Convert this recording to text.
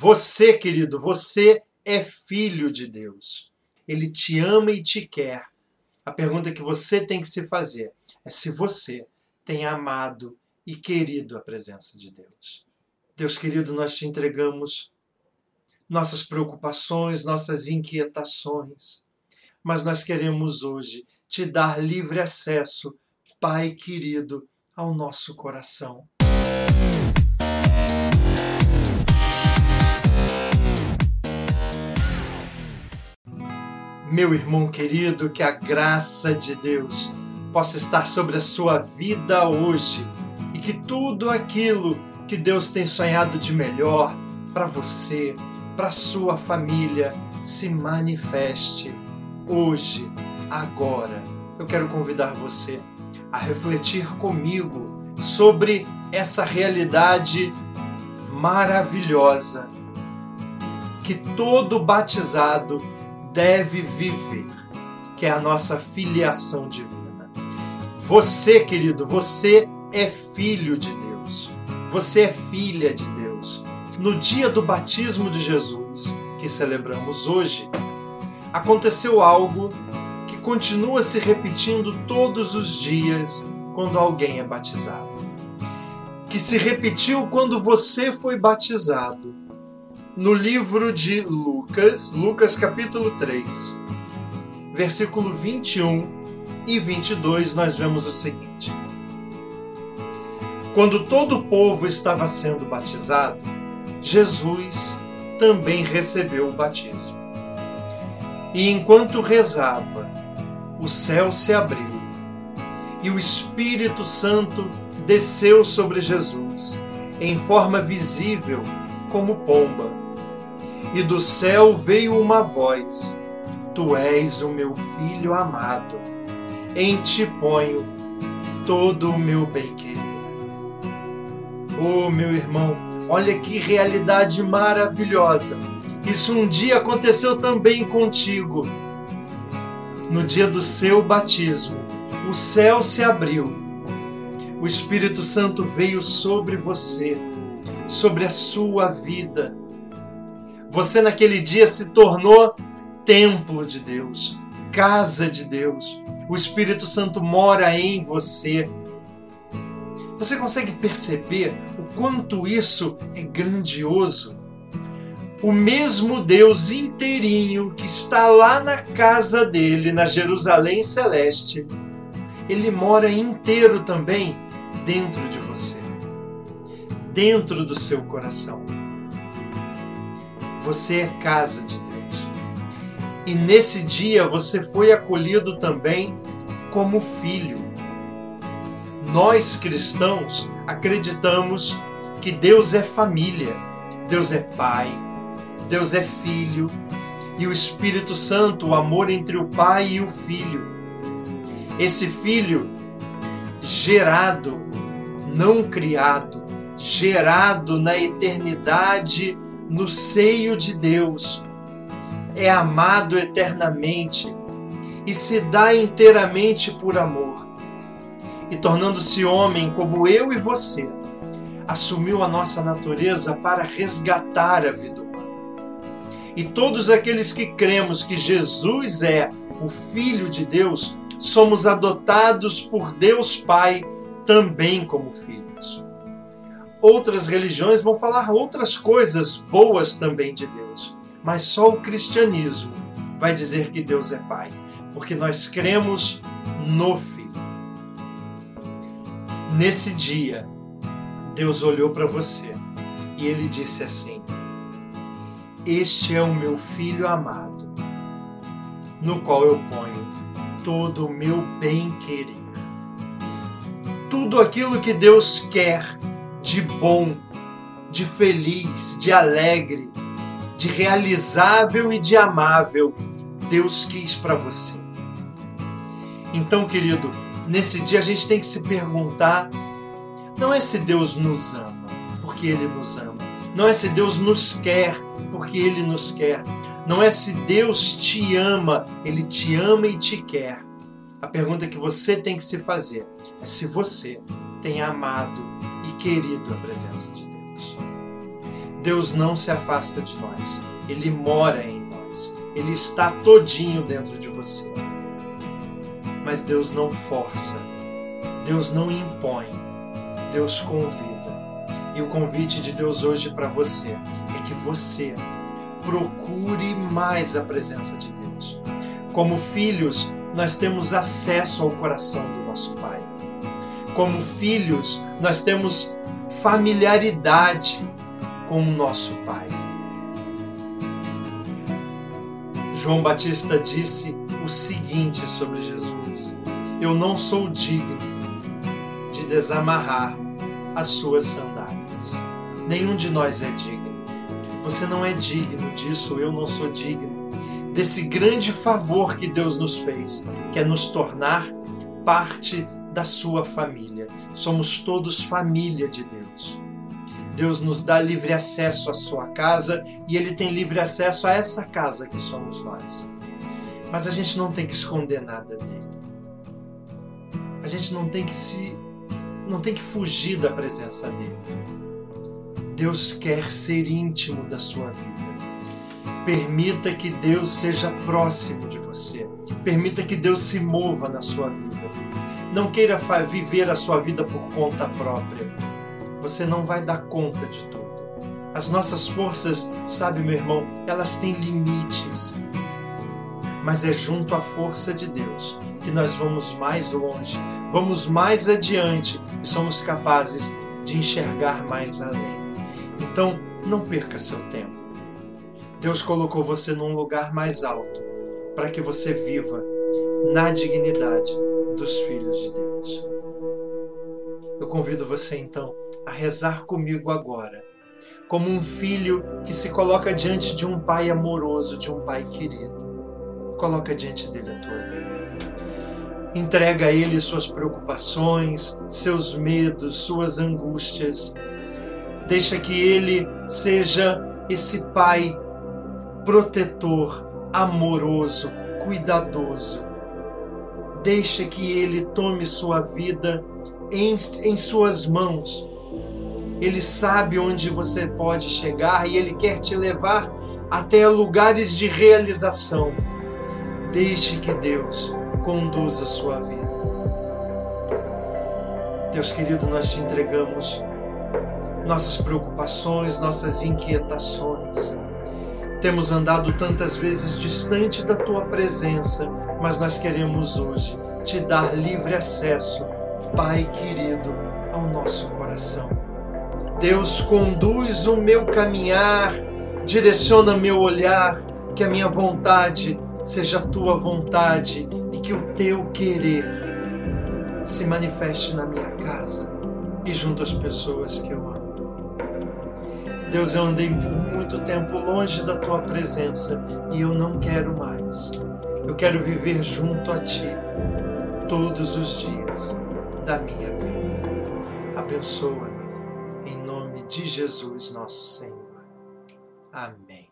Você, querido, você é filho de Deus. Ele te ama e te quer. A pergunta que você tem que se fazer é se você tem amado e querido a presença de Deus. Deus querido, nós te entregamos nossas preocupações, nossas inquietações, mas nós queremos hoje te dar livre acesso, Pai querido, ao nosso coração. Meu irmão querido, que a graça de Deus possa estar sobre a sua vida hoje e que tudo aquilo que Deus tem sonhado de melhor para você, para sua família, se manifeste hoje, agora. Eu quero convidar você a refletir comigo sobre essa realidade maravilhosa que todo batizado deve viver, que é a nossa filiação divina. Você, querido, você é filho de Deus. Você é filha de Deus. No dia do batismo de Jesus, que celebramos hoje, aconteceu algo que continua se repetindo todos os dias quando alguém é batizado. Que se repetiu quando você foi batizado no livro de Lucas, Lucas capítulo 3, versículo 21 e 22, nós vemos o seguinte: Quando todo o povo estava sendo batizado, Jesus também recebeu o batismo. E enquanto rezava, o céu se abriu e o Espírito Santo desceu sobre Jesus em forma visível como pomba e do céu veio uma voz: Tu és o meu filho amado, em ti ponho todo o meu bem-querer. Oh, meu irmão, olha que realidade maravilhosa! Isso um dia aconteceu também contigo. No dia do seu batismo, o céu se abriu, o Espírito Santo veio sobre você, sobre a sua vida você naquele dia se tornou templo de Deus, casa de Deus. O Espírito Santo mora em você. Você consegue perceber o quanto isso é grandioso? O mesmo Deus inteirinho que está lá na casa dele, na Jerusalém Celeste, ele mora inteiro também dentro de você, dentro do seu coração. Você é casa de Deus. E nesse dia você foi acolhido também como filho. Nós cristãos acreditamos que Deus é família, Deus é pai, Deus é filho e o Espírito Santo, o amor entre o pai e o filho. Esse filho gerado, não criado, gerado na eternidade no seio de Deus, é amado eternamente e se dá inteiramente por amor. E tornando-se homem como eu e você, assumiu a nossa natureza para resgatar a vida humana. E todos aqueles que cremos que Jesus é o Filho de Deus, somos adotados por Deus Pai também como filhos outras religiões vão falar outras coisas boas também de Deus, mas só o cristianismo vai dizer que Deus é Pai, porque nós cremos no Filho. Nesse dia, Deus olhou para você e ele disse assim: Este é o meu filho amado, no qual eu ponho todo o meu bem-querer. Tudo aquilo que Deus quer de bom, de feliz, de alegre, de realizável e de amável Deus quis para você. Então, querido, nesse dia a gente tem que se perguntar: não é se Deus nos ama, porque Ele nos ama. Não é se Deus nos quer, porque Ele nos quer. Não é se Deus te ama, Ele te ama e te quer. A pergunta que você tem que se fazer é se você tem amado e querido a presença de Deus. Deus não se afasta de nós. Ele mora em nós. Ele está todinho dentro de você. Mas Deus não força. Deus não impõe. Deus convida. E o convite de Deus hoje para você é que você procure mais a presença de Deus. Como filhos, nós temos acesso ao coração do nosso Pai. Como filhos, nós temos familiaridade com o nosso Pai. João Batista disse o seguinte sobre Jesus: Eu não sou digno de desamarrar as suas sandálias. Nenhum de nós é digno. Você não é digno disso, eu não sou digno desse grande favor que Deus nos fez, que é nos tornar parte da sua família. Somos todos família de Deus. Deus nos dá livre acesso à sua casa e Ele tem livre acesso a essa casa que somos nós. Mas a gente não tem que esconder nada dele. A gente não tem que se não tem que fugir da presença dele. Deus quer ser íntimo da sua vida. Permita que Deus seja próximo de você. Permita que Deus se mova na sua vida. Não queira viver a sua vida por conta própria. Você não vai dar conta de tudo. As nossas forças, sabe, meu irmão, elas têm limites. Mas é junto à força de Deus que nós vamos mais longe, vamos mais adiante e somos capazes de enxergar mais além. Então, não perca seu tempo. Deus colocou você num lugar mais alto para que você viva na dignidade dos filhos de Deus. Eu convido você então a rezar comigo agora, como um filho que se coloca diante de um pai amoroso, de um pai querido. Coloca diante dele a tua vida. Entrega a Ele suas preocupações, seus medos, suas angústias. Deixa que Ele seja esse Pai protetor, amoroso, cuidadoso. Deixa que Ele tome sua vida em, em suas mãos. Ele sabe onde você pode chegar e Ele quer te levar até lugares de realização. Deixe que Deus conduz a sua vida. Deus querido, nós te entregamos nossas preocupações, nossas inquietações. Temos andado tantas vezes distante da tua presença, mas nós queremos hoje te dar livre acesso, Pai querido, ao nosso coração. Deus, conduz o meu caminhar, direciona meu olhar, que a minha vontade seja a tua vontade e que o teu querer se manifeste na minha casa e junto às pessoas que eu amo. Deus, eu andei por muito tempo longe da tua presença e eu não quero mais. Eu quero viver junto a ti todos os dias da minha vida. Abençoa-me em nome de Jesus, nosso Senhor. Amém.